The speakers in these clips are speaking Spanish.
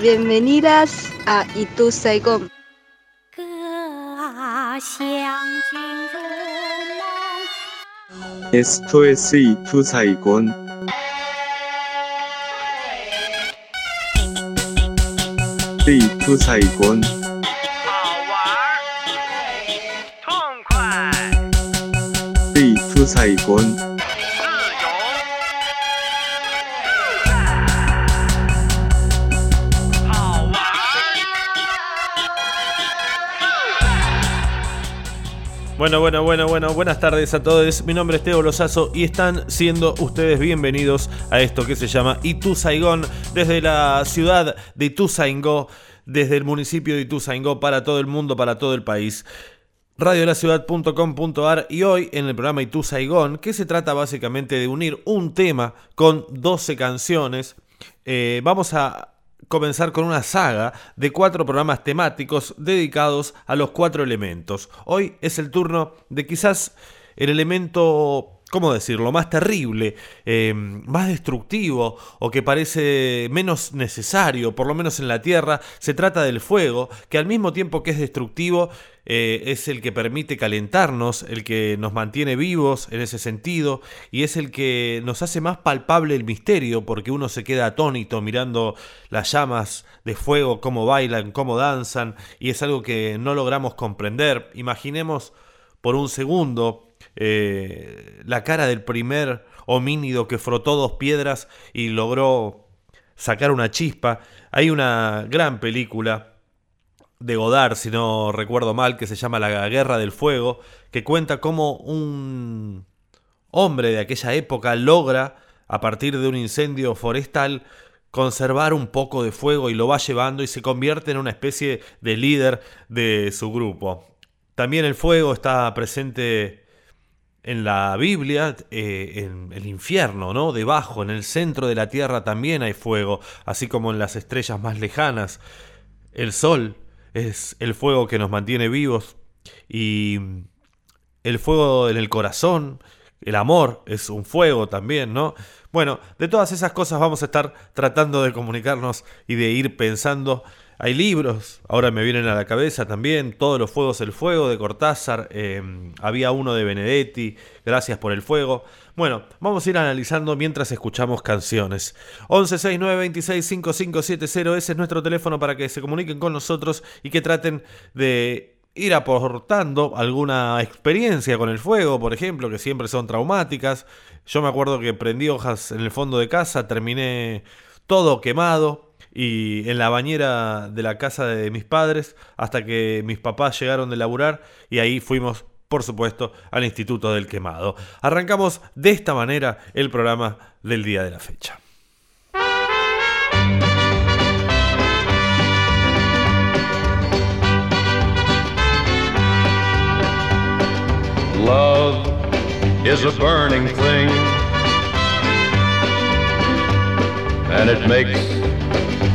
Bienvenidas a Itu Saigon. Esto es Itu Saigon. Itu Saigon. 好玩儿，痛快，Itu Saigon. Bueno, bueno, bueno, bueno, buenas tardes a todos. Mi nombre es Teo Lozazo y están siendo ustedes bienvenidos a esto que se llama Itu Saigón desde la ciudad de Ituzaingó, desde el municipio de Ituzaingó para todo el mundo, para todo el país. Radiolaciudad.com.ar y hoy en el programa Itu Saigón, que se trata básicamente de unir un tema con 12 canciones, eh, vamos a comenzar con una saga de cuatro programas temáticos dedicados a los cuatro elementos. Hoy es el turno de quizás el elemento, ¿cómo decirlo?, más terrible, eh, más destructivo o que parece menos necesario, por lo menos en la Tierra. Se trata del fuego, que al mismo tiempo que es destructivo, eh, es el que permite calentarnos, el que nos mantiene vivos en ese sentido, y es el que nos hace más palpable el misterio, porque uno se queda atónito mirando las llamas de fuego, cómo bailan, cómo danzan, y es algo que no logramos comprender. Imaginemos por un segundo eh, la cara del primer homínido que frotó dos piedras y logró sacar una chispa. Hay una gran película de Godard, si no recuerdo mal, que se llama La Guerra del Fuego, que cuenta cómo un hombre de aquella época logra, a partir de un incendio forestal, conservar un poco de fuego y lo va llevando y se convierte en una especie de líder de su grupo. También el fuego está presente en la Biblia, eh, en el infierno, ¿no? Debajo, en el centro de la tierra también hay fuego, así como en las estrellas más lejanas. El sol es el fuego que nos mantiene vivos y el fuego en el corazón, el amor es un fuego también, ¿no? Bueno, de todas esas cosas vamos a estar tratando de comunicarnos y de ir pensando. Hay libros, ahora me vienen a la cabeza también, Todos los fuegos el fuego de Cortázar, eh, había uno de Benedetti, Gracias por el fuego. Bueno, vamos a ir analizando mientras escuchamos canciones. 1169265570, ese es nuestro teléfono para que se comuniquen con nosotros y que traten de ir aportando alguna experiencia con el fuego, por ejemplo, que siempre son traumáticas. Yo me acuerdo que prendí hojas en el fondo de casa, terminé todo quemado y en la bañera de la casa de mis padres hasta que mis papás llegaron de laburar y ahí fuimos, por supuesto, al Instituto del Quemado. Arrancamos de esta manera el programa del día de la fecha.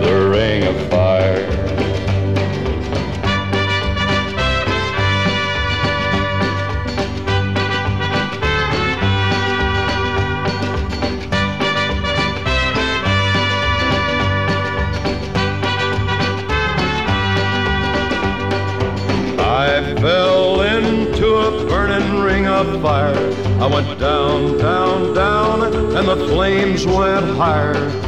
the ring of fire. I fell into a burning ring of fire. I went down, down, down, and the flames went higher.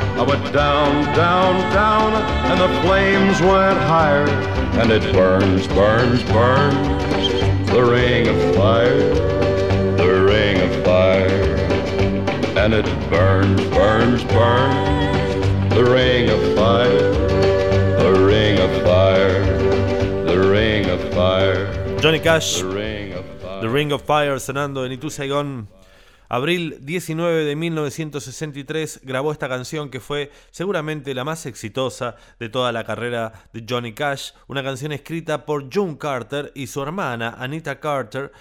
I went down, down, down, and the flames went higher. And it burns, burns, burns, the ring of fire, the ring of fire. And it burns, burns, burns, the ring of fire, the ring of fire, the ring of fire, Johnny Cash, the ring of fire. The Ring of Fire sonando en Itu Saigon. Abril 19 de 1963 grabó esta canción que fue seguramente la más exitosa de toda la carrera de Johnny Cash, una canción escrita por June Carter y su hermana Anita Carter,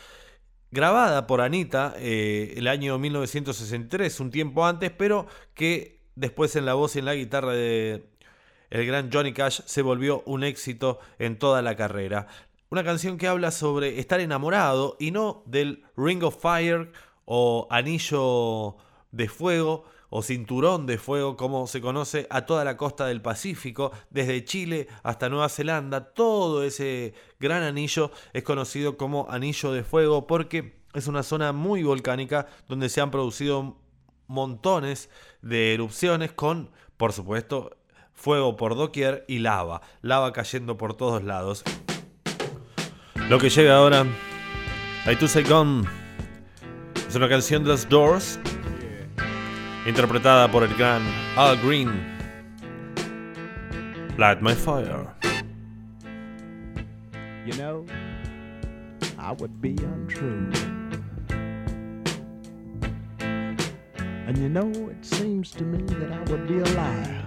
grabada por Anita eh, el año 1963, un tiempo antes, pero que después en la voz y en la guitarra de el gran Johnny Cash se volvió un éxito en toda la carrera. Una canción que habla sobre estar enamorado y no del Ring of Fire o anillo de fuego o cinturón de fuego como se conoce a toda la costa del Pacífico, desde Chile hasta Nueva Zelanda, todo ese gran anillo es conocido como anillo de fuego porque es una zona muy volcánica donde se han producido montones de erupciones con, por supuesto, fuego por doquier y lava, lava cayendo por todos lados. Lo que llega ahora, Say Gone, es una canción de los Doors, interpretada por el gran Al Green. Light My Fire. You know, I would be untrue. And you know, it seems to me that I would be a liar.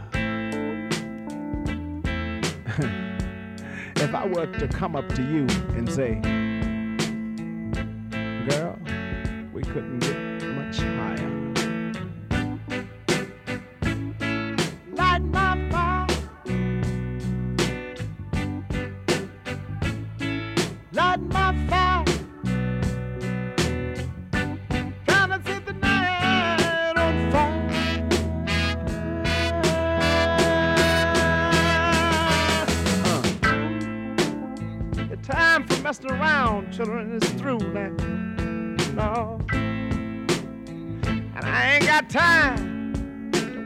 if I were to come up to you and say, couldn't get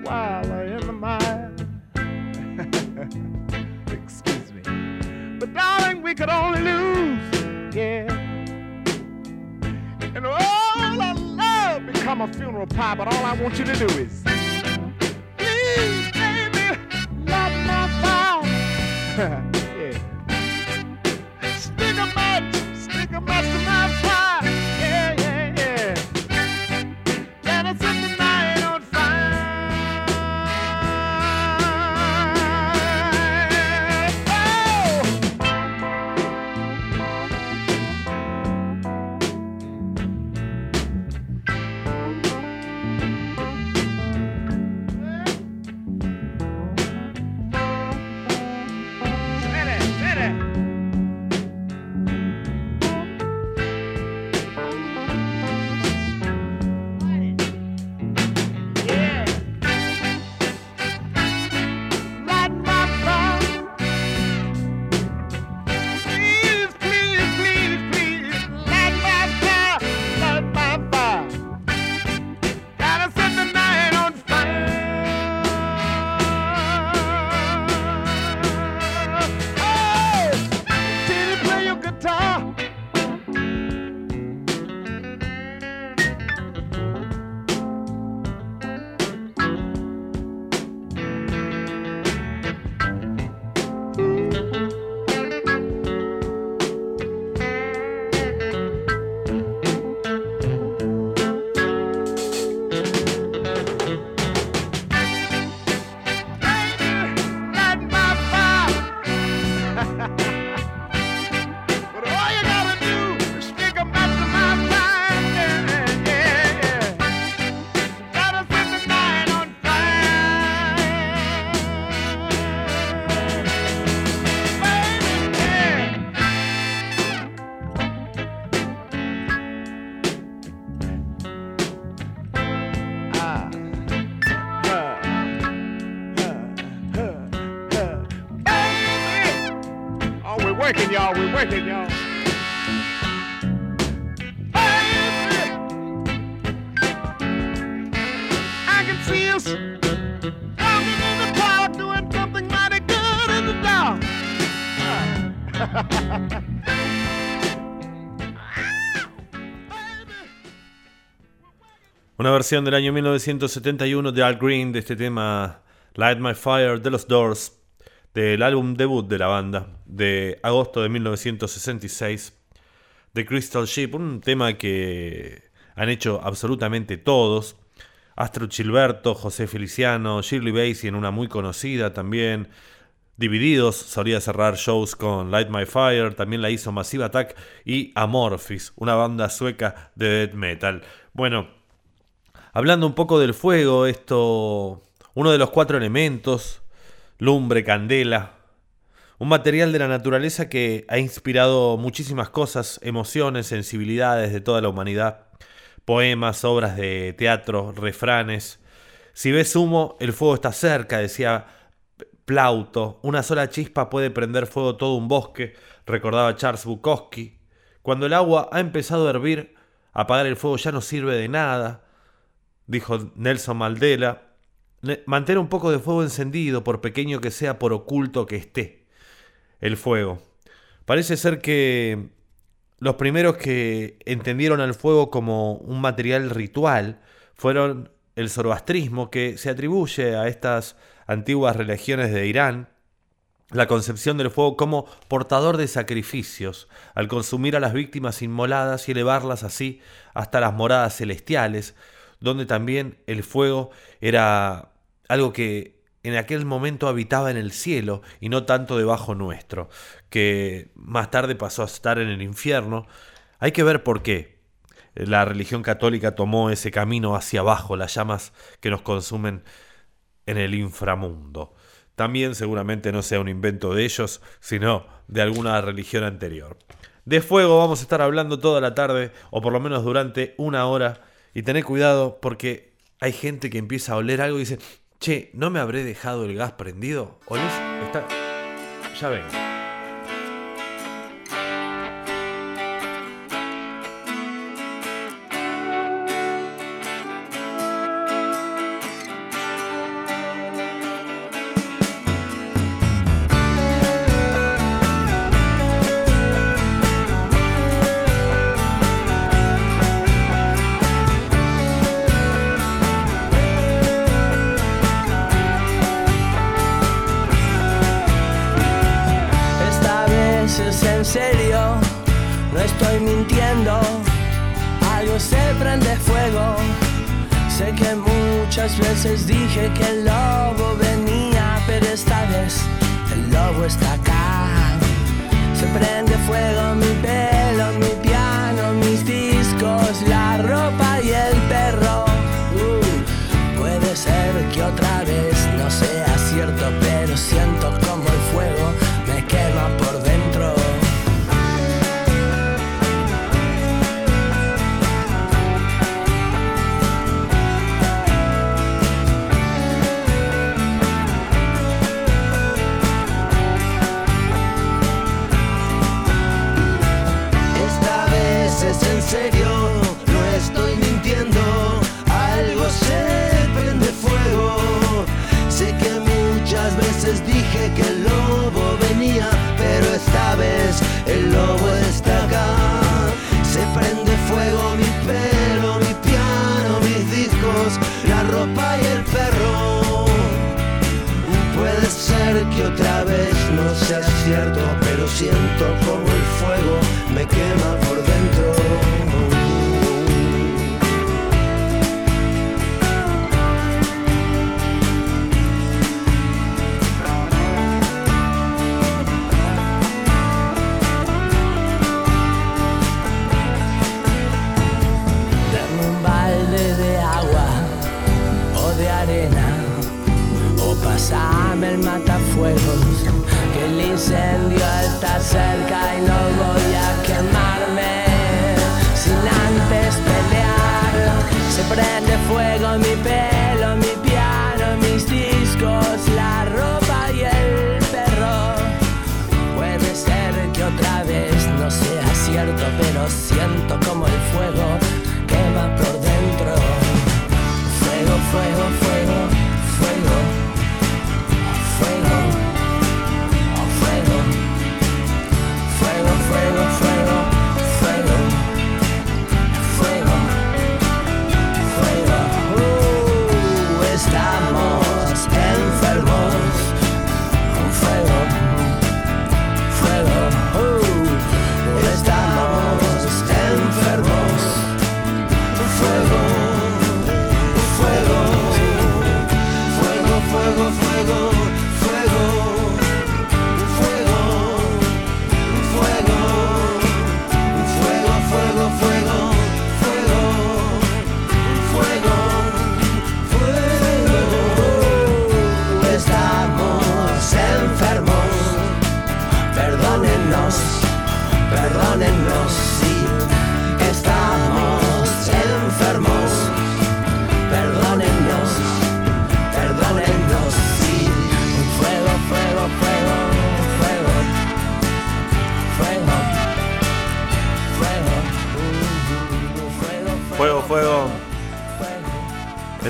while in the mire. Excuse me. But darling, we could only lose, yeah. And all our love become a funeral pie, but all I want you to do is please, baby, light my fire. working, y'all. I can see us walking in the park doing something mighty good in the dark. Una versión del año 1971 de Al Green de este tema Light My Fire de los Doors, del álbum debut de la banda de agosto de 1966, The Crystal Ship, un tema que han hecho absolutamente todos. Astro Gilberto, José Feliciano, Shirley Bassey en una muy conocida también. Divididos solía cerrar shows con Light My Fire, también la hizo Massive Attack y Amorphis, una banda sueca de death metal. Bueno, Hablando un poco del fuego, esto, uno de los cuatro elementos, lumbre, candela, un material de la naturaleza que ha inspirado muchísimas cosas, emociones, sensibilidades de toda la humanidad, poemas, obras de teatro, refranes. Si ves humo, el fuego está cerca, decía Plauto. Una sola chispa puede prender fuego todo un bosque, recordaba Charles Bukowski. Cuando el agua ha empezado a hervir, apagar el fuego ya no sirve de nada dijo Nelson Mandela, mantén un poco de fuego encendido, por pequeño que sea, por oculto que esté el fuego. Parece ser que los primeros que entendieron al fuego como un material ritual fueron el zoroastrismo, que se atribuye a estas antiguas religiones de Irán, la concepción del fuego como portador de sacrificios, al consumir a las víctimas inmoladas y elevarlas así hasta las moradas celestiales, donde también el fuego era algo que en aquel momento habitaba en el cielo y no tanto debajo nuestro, que más tarde pasó a estar en el infierno. Hay que ver por qué la religión católica tomó ese camino hacia abajo, las llamas que nos consumen en el inframundo. También seguramente no sea un invento de ellos, sino de alguna religión anterior. De fuego vamos a estar hablando toda la tarde, o por lo menos durante una hora, y tener cuidado porque hay gente que empieza a oler algo y dice, che, ¿no me habré dejado el gas prendido? ¿Olés? Está... Ya vengo. Muchas veces dije que el lobo venía, pero esta vez el lobo está acá. Se prende fuego mi pelo,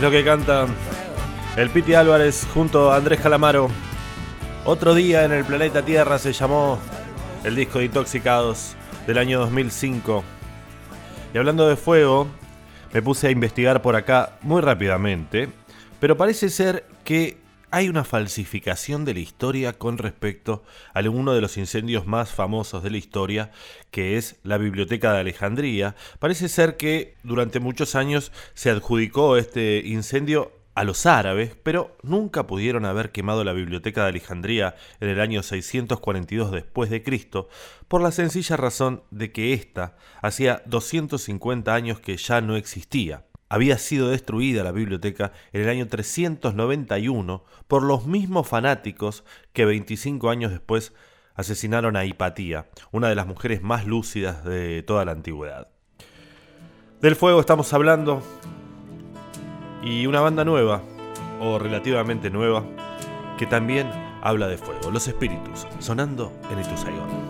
lo que canta el Piti Álvarez junto a Andrés Calamaro. Otro día en el planeta Tierra se llamó el disco de Intoxicados del año 2005. Y hablando de fuego, me puse a investigar por acá muy rápidamente, pero parece ser que hay una falsificación de la historia con respecto a uno de los incendios más famosos de la historia, que es la Biblioteca de Alejandría. Parece ser que durante muchos años se adjudicó este incendio a los árabes, pero nunca pudieron haber quemado la Biblioteca de Alejandría en el año 642 después de Cristo, por la sencilla razón de que ésta hacía 250 años que ya no existía. Había sido destruida la biblioteca en el año 391 por los mismos fanáticos que 25 años después asesinaron a Hipatía, una de las mujeres más lúcidas de toda la antigüedad. Del fuego estamos hablando y una banda nueva, o relativamente nueva, que también habla de fuego, Los Espíritus, sonando en Ituzaingón.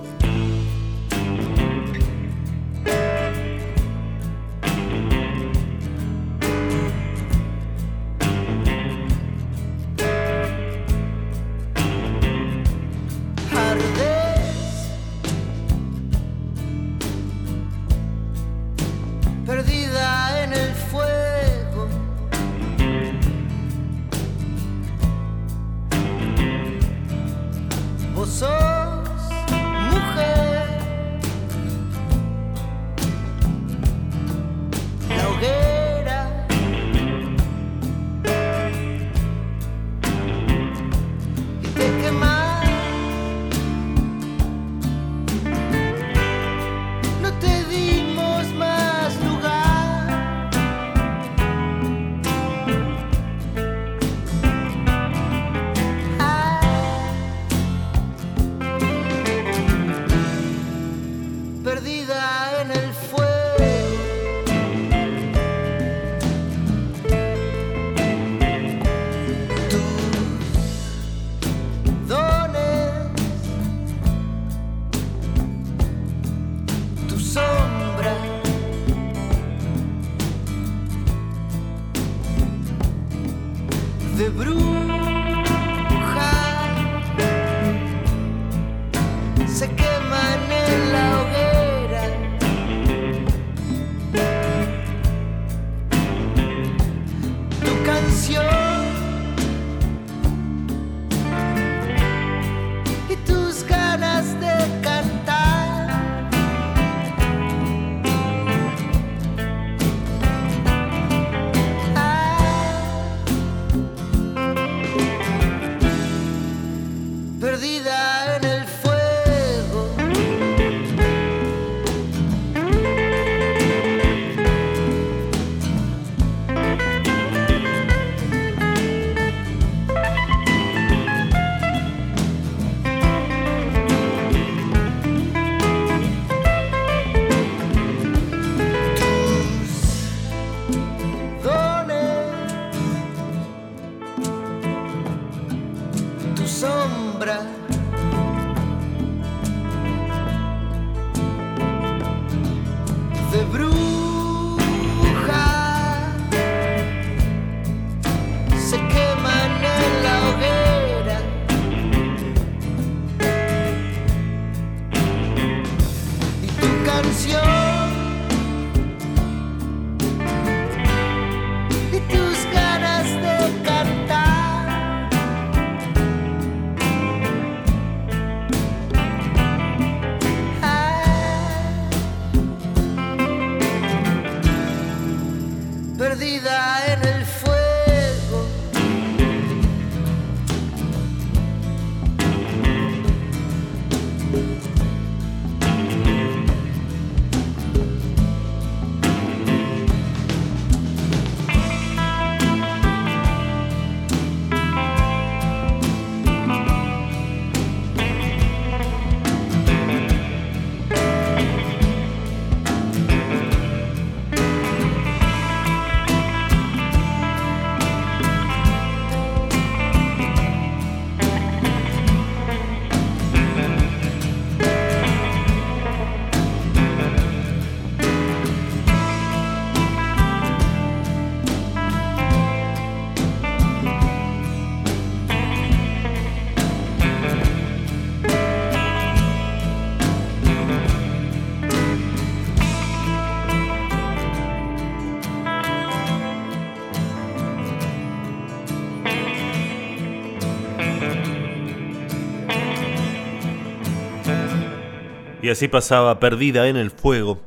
Y así pasaba Perdida en el Fuego,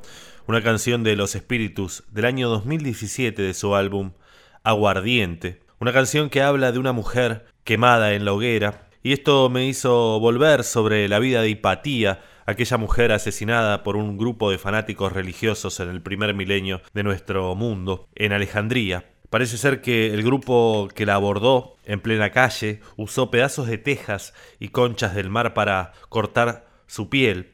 una canción de Los Espíritus del año 2017 de su álbum Aguardiente, una canción que habla de una mujer quemada en la hoguera, y esto me hizo volver sobre la vida de Hipatía, aquella mujer asesinada por un grupo de fanáticos religiosos en el primer milenio de nuestro mundo, en Alejandría. Parece ser que el grupo que la abordó en plena calle usó pedazos de tejas y conchas del mar para cortar su piel.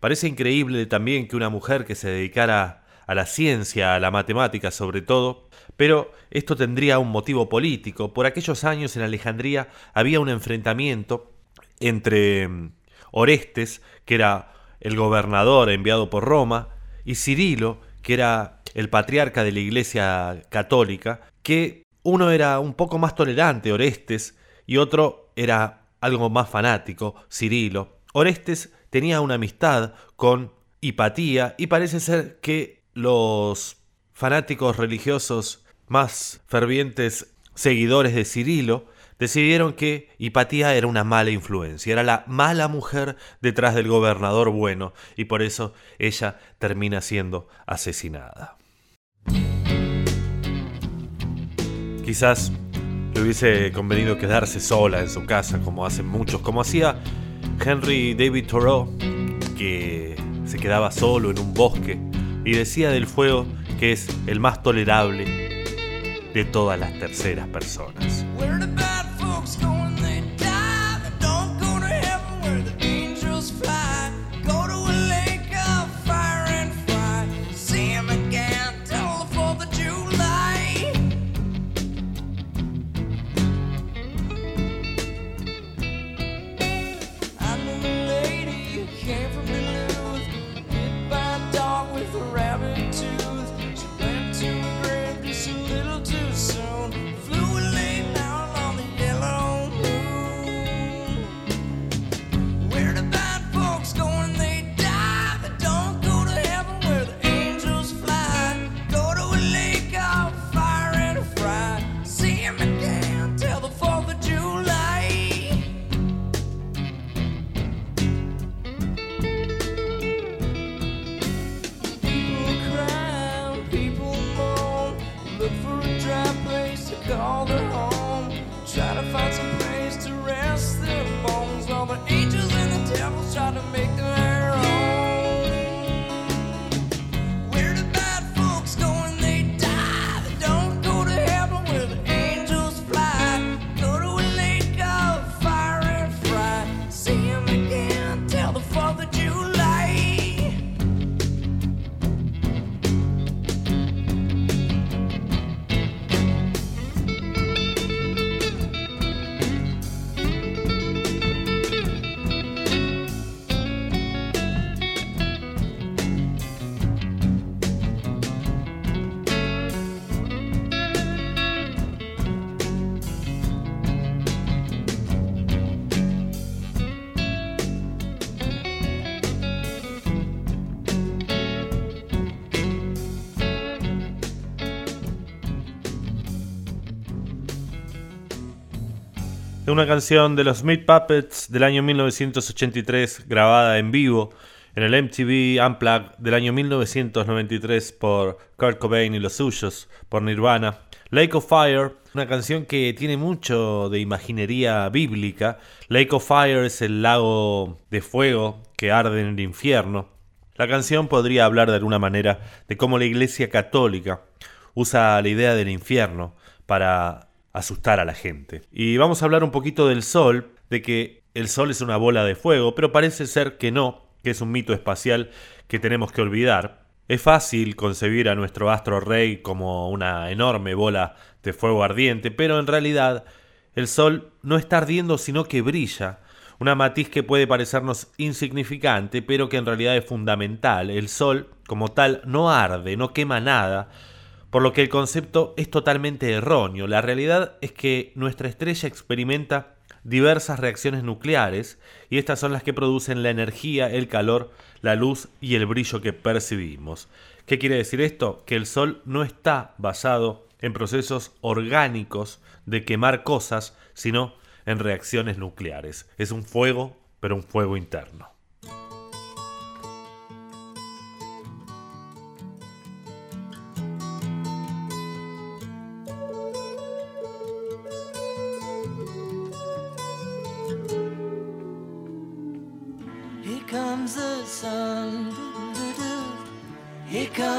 Parece increíble también que una mujer que se dedicara a la ciencia, a la matemática sobre todo, pero esto tendría un motivo político. Por aquellos años en Alejandría había un enfrentamiento entre mm, Orestes, que era el gobernador enviado por Roma, y Cirilo, que era el patriarca de la Iglesia Católica, que uno era un poco más tolerante, Orestes, y otro era algo más fanático, Cirilo. Orestes tenía una amistad con Hipatía y parece ser que los fanáticos religiosos más fervientes seguidores de Cirilo decidieron que Hipatía era una mala influencia, era la mala mujer detrás del gobernador bueno y por eso ella termina siendo asesinada. Quizás le hubiese convenido quedarse sola en su casa como hacen muchos, como hacía Henry David Thoreau, que se quedaba solo en un bosque y decía del fuego que es el más tolerable de todas las terceras personas. Es una canción de los Meat Puppets del año 1983, grabada en vivo en el MTV Unplugged del año 1993 por Kurt Cobain y los suyos, por Nirvana. Lake of Fire, una canción que tiene mucho de imaginería bíblica. Lake of Fire es el lago de fuego que arde en el infierno. La canción podría hablar de alguna manera de cómo la Iglesia Católica usa la idea del infierno para asustar a la gente. Y vamos a hablar un poquito del Sol, de que el Sol es una bola de fuego, pero parece ser que no, que es un mito espacial que tenemos que olvidar. Es fácil concebir a nuestro astro rey como una enorme bola de fuego ardiente, pero en realidad el Sol no está ardiendo sino que brilla, una matiz que puede parecernos insignificante, pero que en realidad es fundamental. El Sol, como tal, no arde, no quema nada, por lo que el concepto es totalmente erróneo. La realidad es que nuestra estrella experimenta diversas reacciones nucleares y estas son las que producen la energía, el calor, la luz y el brillo que percibimos. ¿Qué quiere decir esto? Que el Sol no está basado en procesos orgánicos de quemar cosas, sino en reacciones nucleares. Es un fuego, pero un fuego interno.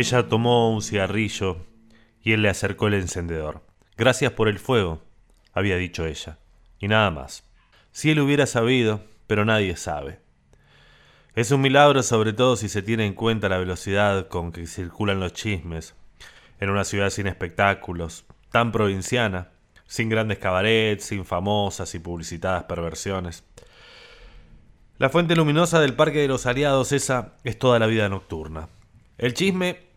Ella tomó un cigarrillo y él le acercó el encendedor. Gracias por el fuego, había dicho ella, y nada más. Si él hubiera sabido, pero nadie sabe. Es un milagro sobre todo si se tiene en cuenta la velocidad con que circulan los chismes en una ciudad sin espectáculos, tan provinciana, sin grandes cabarets, sin famosas y publicitadas perversiones. La fuente luminosa del Parque de los Aliados, esa es toda la vida nocturna. El chisme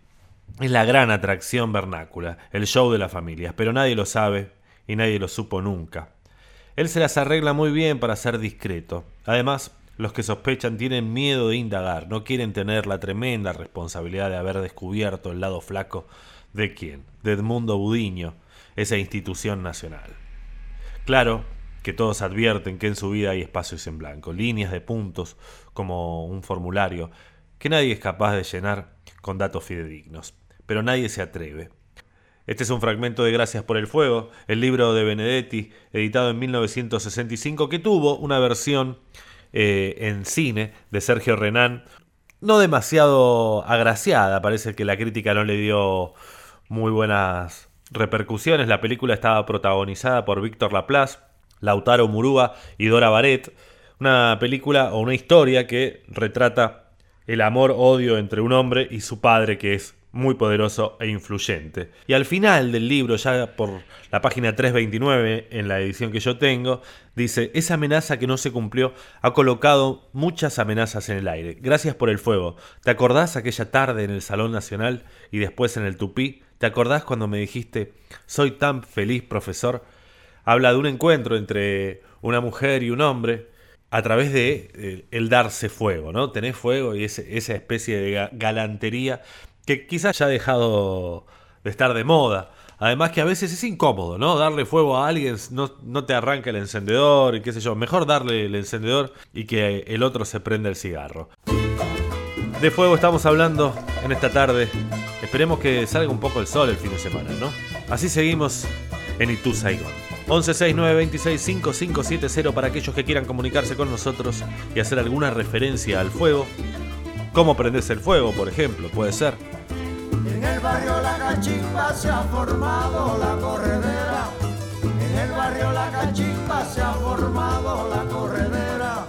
es la gran atracción vernácula, el show de las familias, pero nadie lo sabe y nadie lo supo nunca. Él se las arregla muy bien para ser discreto. Además, los que sospechan tienen miedo de indagar, no quieren tener la tremenda responsabilidad de haber descubierto el lado flaco de quién, de Edmundo Budiño, esa institución nacional. Claro que todos advierten que en su vida hay espacios en blanco, líneas de puntos como un formulario que nadie es capaz de llenar con datos fidedignos, pero nadie se atreve. Este es un fragmento de Gracias por el Fuego, el libro de Benedetti, editado en 1965, que tuvo una versión eh, en cine de Sergio Renán, no demasiado agraciada, parece que la crítica no le dio muy buenas repercusiones. La película estaba protagonizada por Víctor Laplace, Lautaro Murúa y Dora Baret, una película o una historia que retrata el amor-odio entre un hombre y su padre que es muy poderoso e influyente. Y al final del libro, ya por la página 329, en la edición que yo tengo, dice, esa amenaza que no se cumplió ha colocado muchas amenazas en el aire. Gracias por el fuego. ¿Te acordás aquella tarde en el Salón Nacional y después en el Tupí? ¿Te acordás cuando me dijiste, soy tan feliz, profesor? Habla de un encuentro entre una mujer y un hombre a través de eh, el darse fuego, ¿no? Tenés fuego y esa especie de galantería que quizás ya ha dejado de estar de moda. Además que a veces es incómodo, ¿no? Darle fuego a alguien, no, no, te arranca el encendedor y qué sé yo. Mejor darle el encendedor y que el otro se prenda el cigarro. De fuego estamos hablando en esta tarde. Esperemos que salga un poco el sol el fin de semana, ¿no? Así seguimos en Itu Saigon. 1169265570 para aquellos que quieran comunicarse con nosotros y hacer alguna referencia al fuego ¿Cómo prendes el fuego, por ejemplo? Puede ser. En el barrio La Cachimba se ha formado la corredera. En el barrio La Cachimba se ha formado la corredera.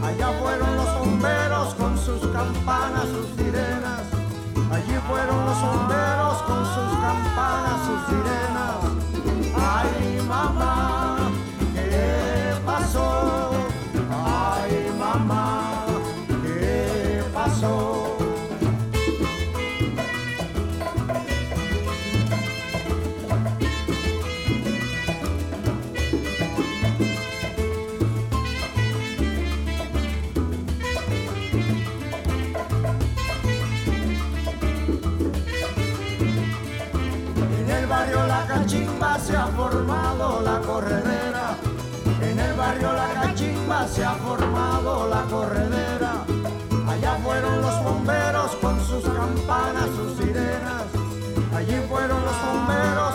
Allá fueron los bomberos con sus campanas, sus sirenas. Allí fueron los bomberos con sus campanas, sus sirenas. Ay, mamá, Se ha formado la corredera. En el barrio La Cachimba se ha formado la corredera. Allá fueron los bomberos con sus campanas, sus sirenas. Allí fueron los bomberos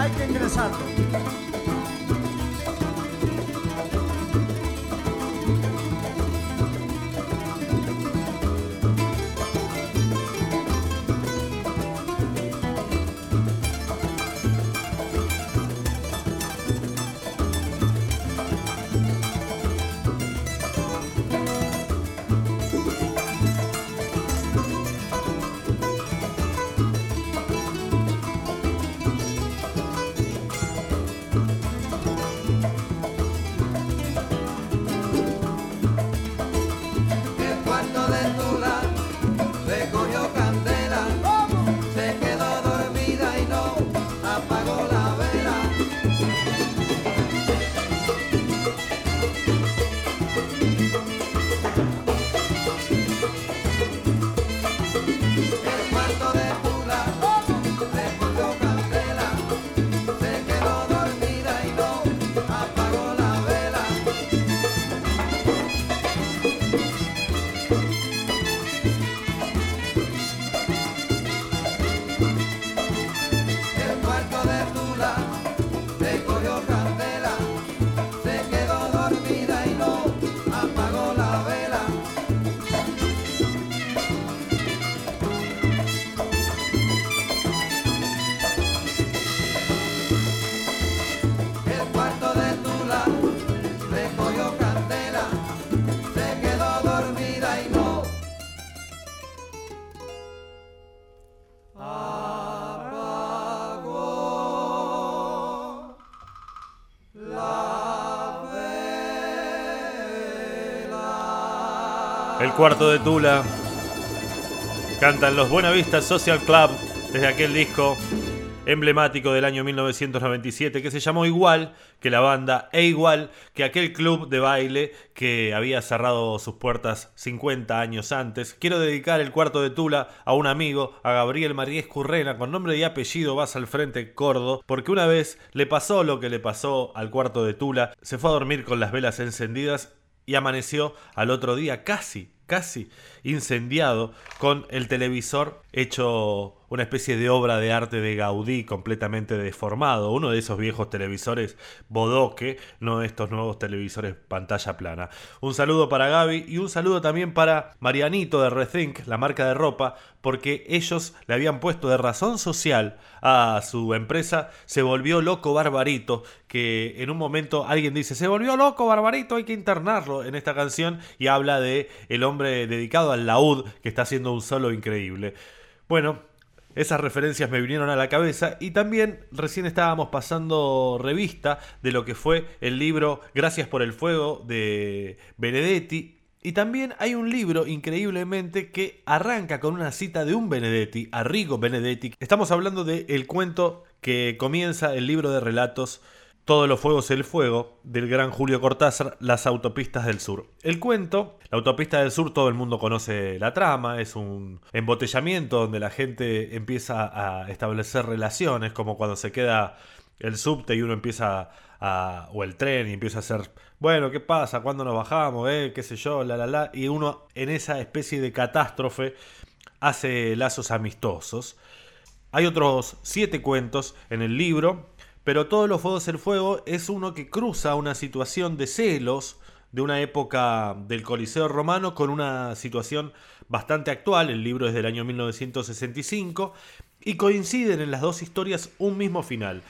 hay que ingresarlo. Cuarto de Tula. Cantan los Buenavista Social Club desde aquel disco emblemático del año 1997 que se llamó igual que la banda e igual que aquel club de baile que había cerrado sus puertas 50 años antes. Quiero dedicar el cuarto de Tula a un amigo, a Gabriel Maríez Currena, con nombre y apellido vas al frente Cordo, porque una vez le pasó lo que le pasó al cuarto de Tula, se fue a dormir con las velas encendidas y amaneció al otro día casi, casi incendiado con el televisor hecho una especie de obra de arte de Gaudí completamente deformado, uno de esos viejos televisores bodoque, no estos nuevos televisores pantalla plana. Un saludo para Gaby y un saludo también para Marianito de Rethink, la marca de ropa, porque ellos le habían puesto de razón social a su empresa, se volvió loco Barbarito, que en un momento alguien dice, se volvió loco Barbarito, hay que internarlo en esta canción y habla de el hombre dedicado al laúd que está haciendo un solo increíble. Bueno, esas referencias me vinieron a la cabeza y también recién estábamos pasando revista de lo que fue el libro Gracias por el Fuego de Benedetti. Y también hay un libro increíblemente que arranca con una cita de un Benedetti, Arrigo Benedetti. Estamos hablando del el cuento que comienza el libro de relatos todos los fuegos el fuego del gran Julio Cortázar, Las autopistas del sur. El cuento, la autopista del sur, todo el mundo conoce la trama, es un embotellamiento donde la gente empieza a establecer relaciones, como cuando se queda el subte y uno empieza a, o el tren y empieza a hacer, bueno, ¿qué pasa? ¿Cuándo nos bajamos? Eh? ¿Qué sé yo? La, la, la. Y uno en esa especie de catástrofe hace lazos amistosos. Hay otros siete cuentos en el libro, pero todos los fuegos el fuego es uno que cruza una situación de celos de una época del Coliseo romano con una situación bastante actual, el libro es del año 1965, y coinciden en las dos historias un mismo final.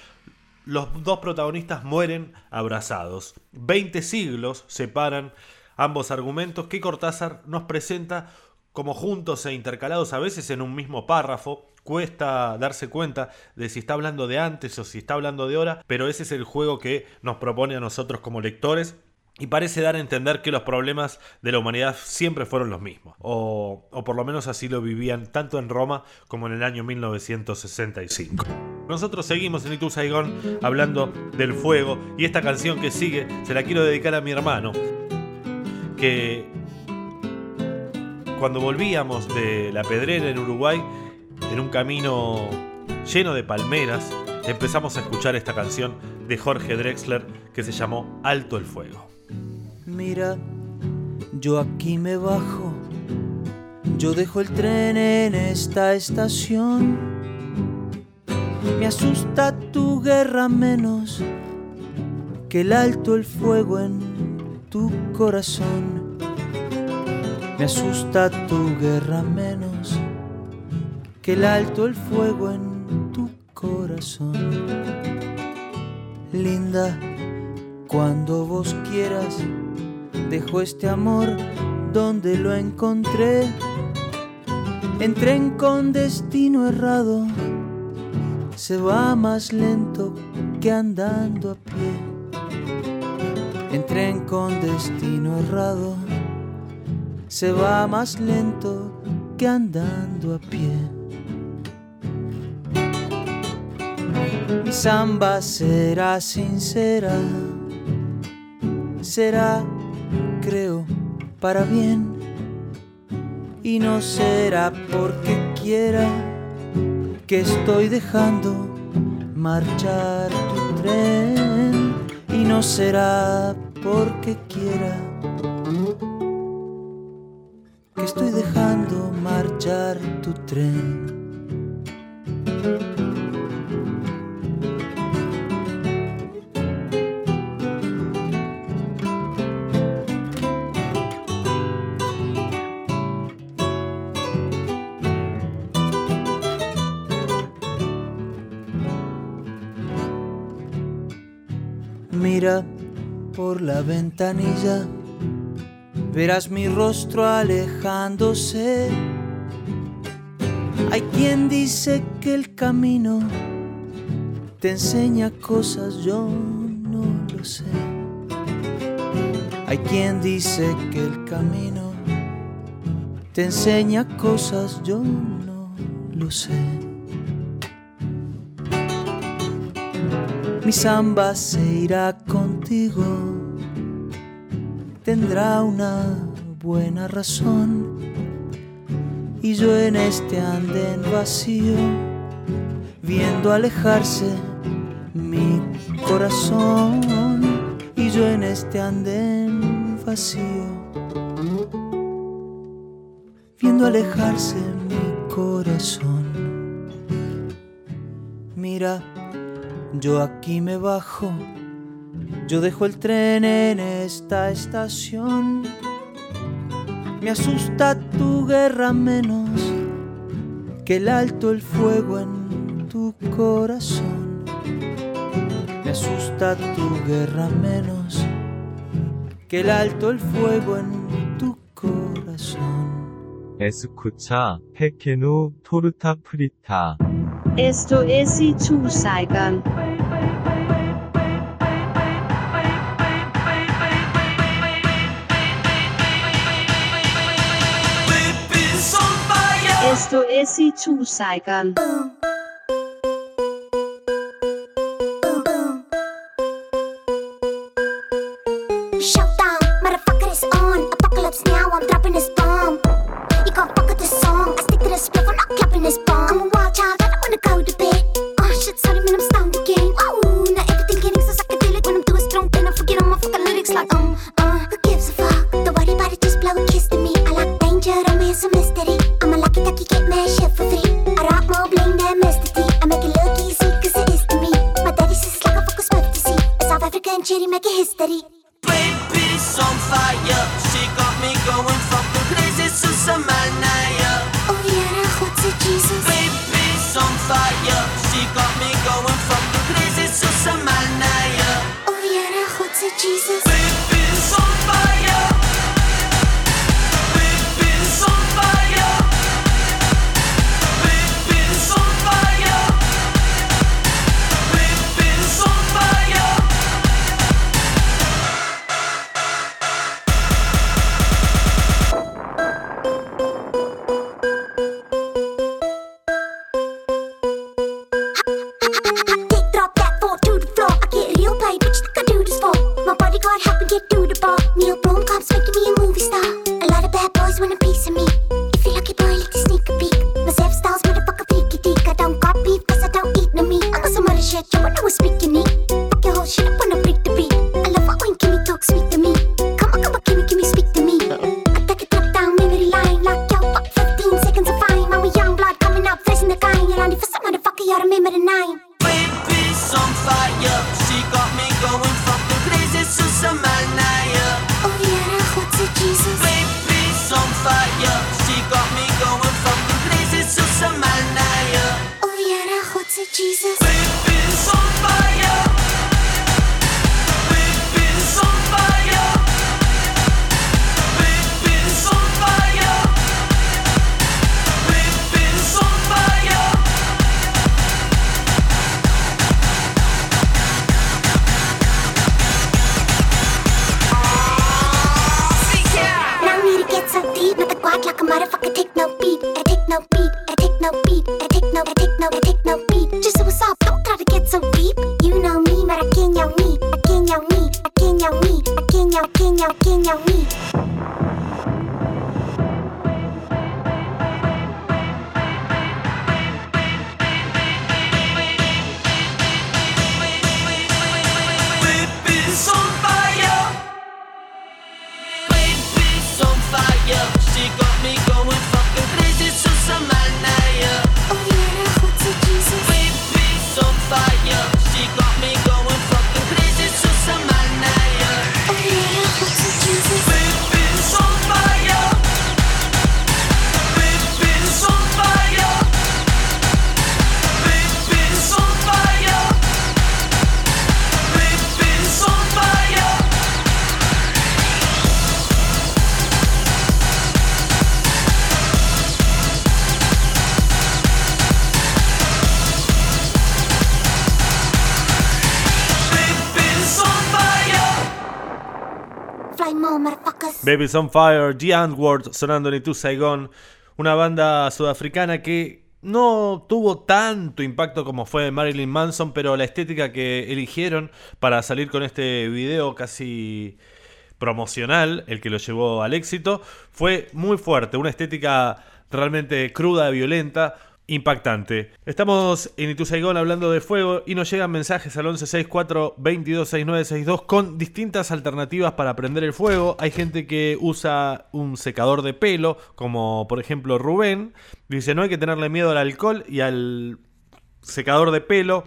Los dos protagonistas mueren abrazados. Veinte siglos separan ambos argumentos que Cortázar nos presenta como juntos e intercalados a veces en un mismo párrafo. Cuesta darse cuenta de si está hablando de antes o si está hablando de ahora, pero ese es el juego que nos propone a nosotros como lectores y parece dar a entender que los problemas de la humanidad siempre fueron los mismos, o, o, por lo menos así lo vivían tanto en Roma como en el año 1965. Nosotros seguimos en Itu Saigon hablando del fuego y esta canción que sigue se la quiero dedicar a mi hermano, que cuando volvíamos de la pedrera en Uruguay, en un camino lleno de palmeras, empezamos a escuchar esta canción de Jorge Drexler que se llamó Alto el Fuego. Mira, yo aquí me bajo, yo dejo el tren en esta estación Me asusta tu guerra menos que el alto el fuego en tu corazón. Me asusta tu guerra menos que el alto el fuego en tu corazón. Linda, cuando vos quieras, dejo este amor donde lo encontré. En tren con destino errado, se va más lento que andando a pie. En tren con destino errado, se va más lento que andando a pie. Mi samba será sincera, será, creo, para bien, y no será porque quiera que estoy dejando marchar tu tren, y no será porque quiera que estoy dejando marchar tu tren. Mira por la ventanilla, verás mi rostro alejándose. Hay quien dice que el camino te enseña cosas, yo no lo sé. Hay quien dice que el camino te enseña cosas, yo no lo sé. Mi samba se irá contigo, tendrá una buena razón. Y yo en este andén vacío, viendo alejarse mi corazón. Y yo en este andén vacío, viendo alejarse mi corazón. Mira, yo aquí me bajo, yo dejo el tren en esta estación. Me asusta tu guerra menos que el alto el fuego en tu corazón. Me asusta tu guerra menos que el alto el fuego en tu corazón. Escucha, pequeño torta frita. Esto es y tu saigan. Esto es y tu Saigon. Babies on Fire, The Antwoord sonando en Itu Saigon, una banda sudafricana que no tuvo tanto impacto como fue Marilyn Manson, pero la estética que eligieron para salir con este video casi promocional, el que lo llevó al éxito, fue muy fuerte, una estética realmente cruda, violenta, impactante. Estamos en Itu Saigon hablando de fuego y nos llegan mensajes al 1164 226962 con distintas alternativas para prender el fuego. Hay gente que usa un secador de pelo, como por ejemplo Rubén. Dice, no hay que tenerle miedo al alcohol y al secador de pelo.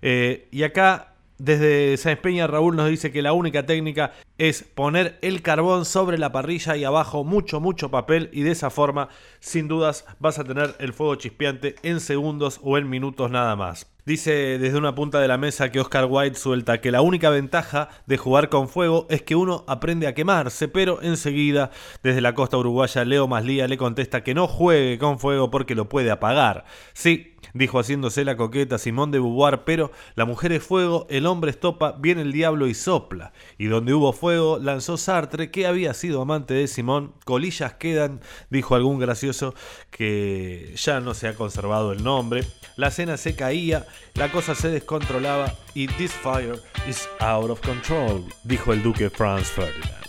Eh, y acá desde Sáenz Peña, Raúl nos dice que la única técnica es poner el carbón sobre la parrilla y abajo mucho, mucho papel y de esa forma, sin dudas, vas a tener el fuego chispeante en segundos o en minutos nada más. Dice desde una punta de la mesa que Oscar White suelta que la única ventaja de jugar con fuego es que uno aprende a quemarse, pero enseguida desde la costa uruguaya Leo Maslía le contesta que no juegue con fuego porque lo puede apagar. Sí, dijo haciéndose la coqueta Simón de Beauvoir, pero la mujer es fuego, el hombre es topa, viene el diablo y sopla. Y donde hubo fuego, lanzó Sartre, que había sido amante de Simón, colillas quedan, dijo algún gracioso que ya no se ha conservado el nombre. La cena se caía, la cosa se descontrolaba y This fire is out of control, dijo el duque Franz Ferdinand.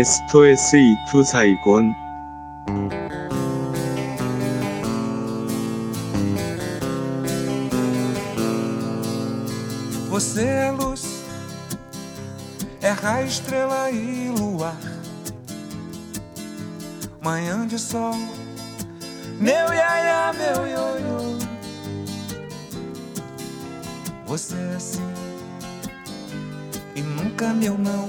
SOS 이투 사이곤 Você é luz, é raio, estrela e luar. Manhã de sol, meu iaia, meu ioiô. Você é assim e nunca meu não.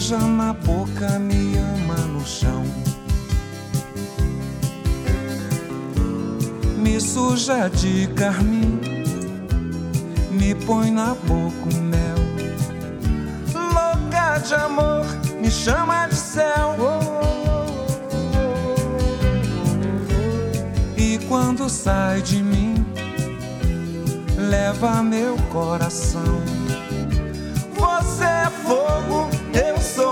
beija na boca, me ama no chão. Me suja de carmim, me põe na boca o mel. Louca de amor, me chama de céu. E quando sai de mim, leva meu coração. Você é fogo,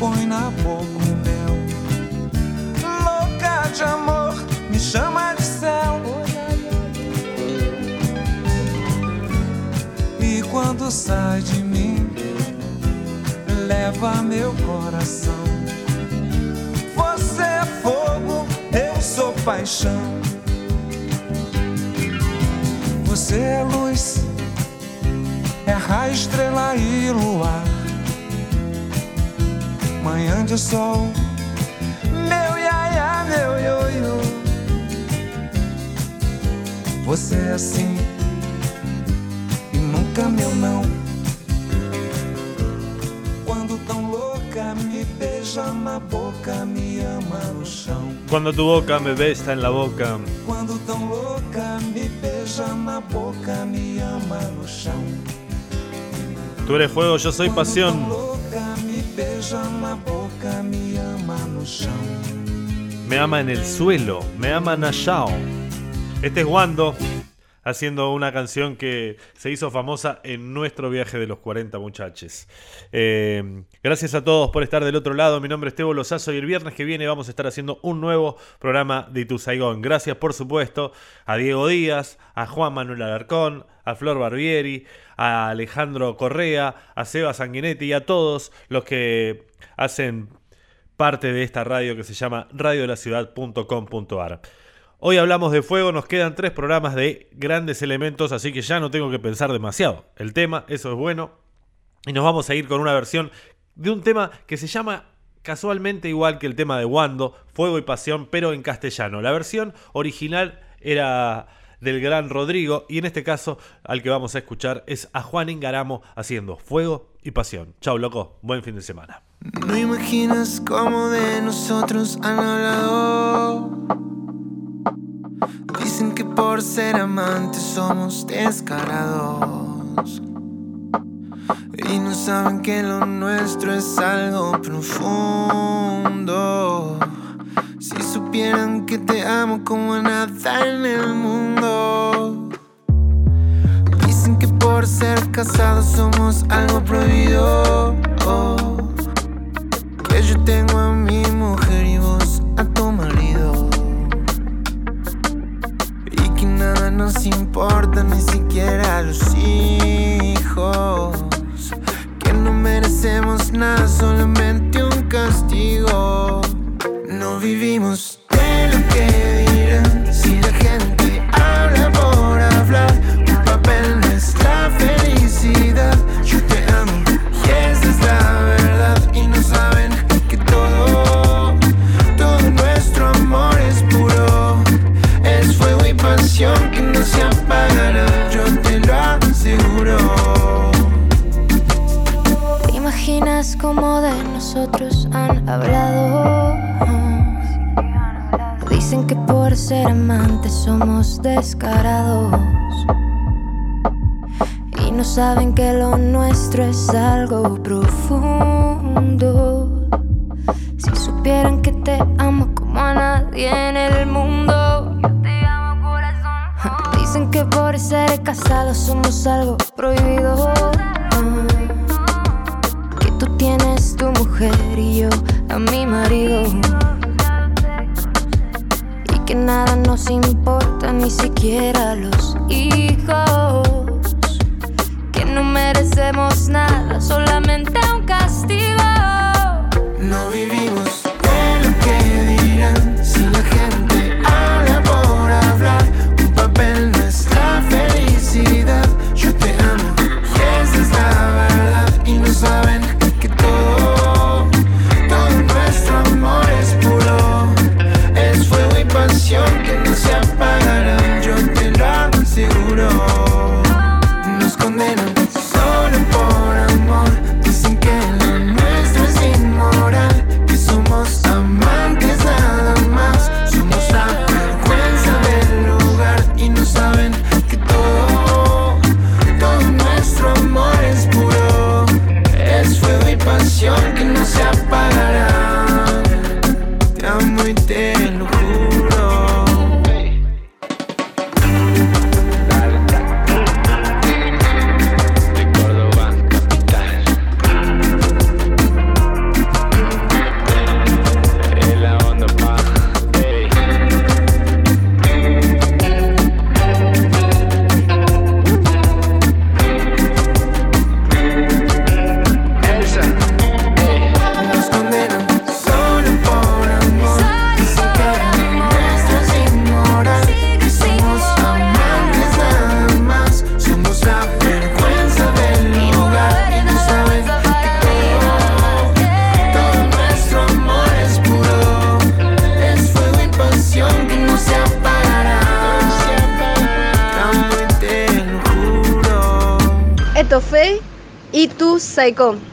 Põe na boca o mel. Louca de amor, me chama de céu. E quando sai de mim, leva meu coração. Você é fogo, eu sou paixão. Você é luz é raio, estrela e luar. Manhã de sol, meu iaia, meu ioiô. Você é assim e nunca meu não. Quando tão louca me beija na boca, me ama no chão. Cuando tu boca me besa en la boca. Quando tão louca me beija na boca, me ama no chão. Tú eres fuego, yo soy pasión. Me ama en el suelo, me ama Nayao. Este es Wando haciendo una canción que se hizo famosa en nuestro viaje de los 40 muchachos. Eh, gracias a todos por estar del otro lado. Mi nombre es Tebo Lozazo y el viernes que viene vamos a estar haciendo un nuevo programa de Tu Saigón. Gracias por supuesto a Diego Díaz, a Juan Manuel Alarcón, a Flor Barbieri, a Alejandro Correa, a Seba Sanguinetti y a todos los que hacen parte de esta radio que se llama radiolaciudad.com.ar. Hoy hablamos de fuego, nos quedan tres programas de grandes elementos, así que ya no tengo que pensar demasiado. El tema, eso es bueno. Y nos vamos a ir con una versión de un tema que se llama casualmente igual que el tema de Wando, Fuego y Pasión, pero en castellano. La versión original era del gran Rodrigo y en este caso al que vamos a escuchar es a Juan Ingaramo haciendo Fuego y Pasión. Chau loco, buen fin de semana. No imaginas cómo de nosotros han hablado. Dicen que por ser amantes somos descarados. Y no saben que lo nuestro es algo profundo. Si supieran que te amo como nada en el mundo. casados somos algo prohibido. Que yo tengo a mi mujer y vos a tu marido. Y que nada nos importa, ni siquiera los hijos. Que no merecemos nada, solamente un castigo. No vivimos de lo que dirán si la gente habla por hablar. Un papel es la felicidad. Yo te amo y esa es la verdad. Y no saben que todo, todo nuestro amor es puro. Es fuego y pasión que no se apagará. Yo te lo aseguro. ¿Te imaginas cómo de nosotros han hablado? Dicen que por ser amantes somos descarados. Y no saben que lo nuestro es algo profundo. Si supieran que te amo como a nadie en el mundo. Dicen que por ser casados somos algo prohibido. Que tú tienes tu mujer y yo a mi marido. Que nada nos importa, ni siquiera los hijos. Que no merecemos nada, solamente un castigo. Amo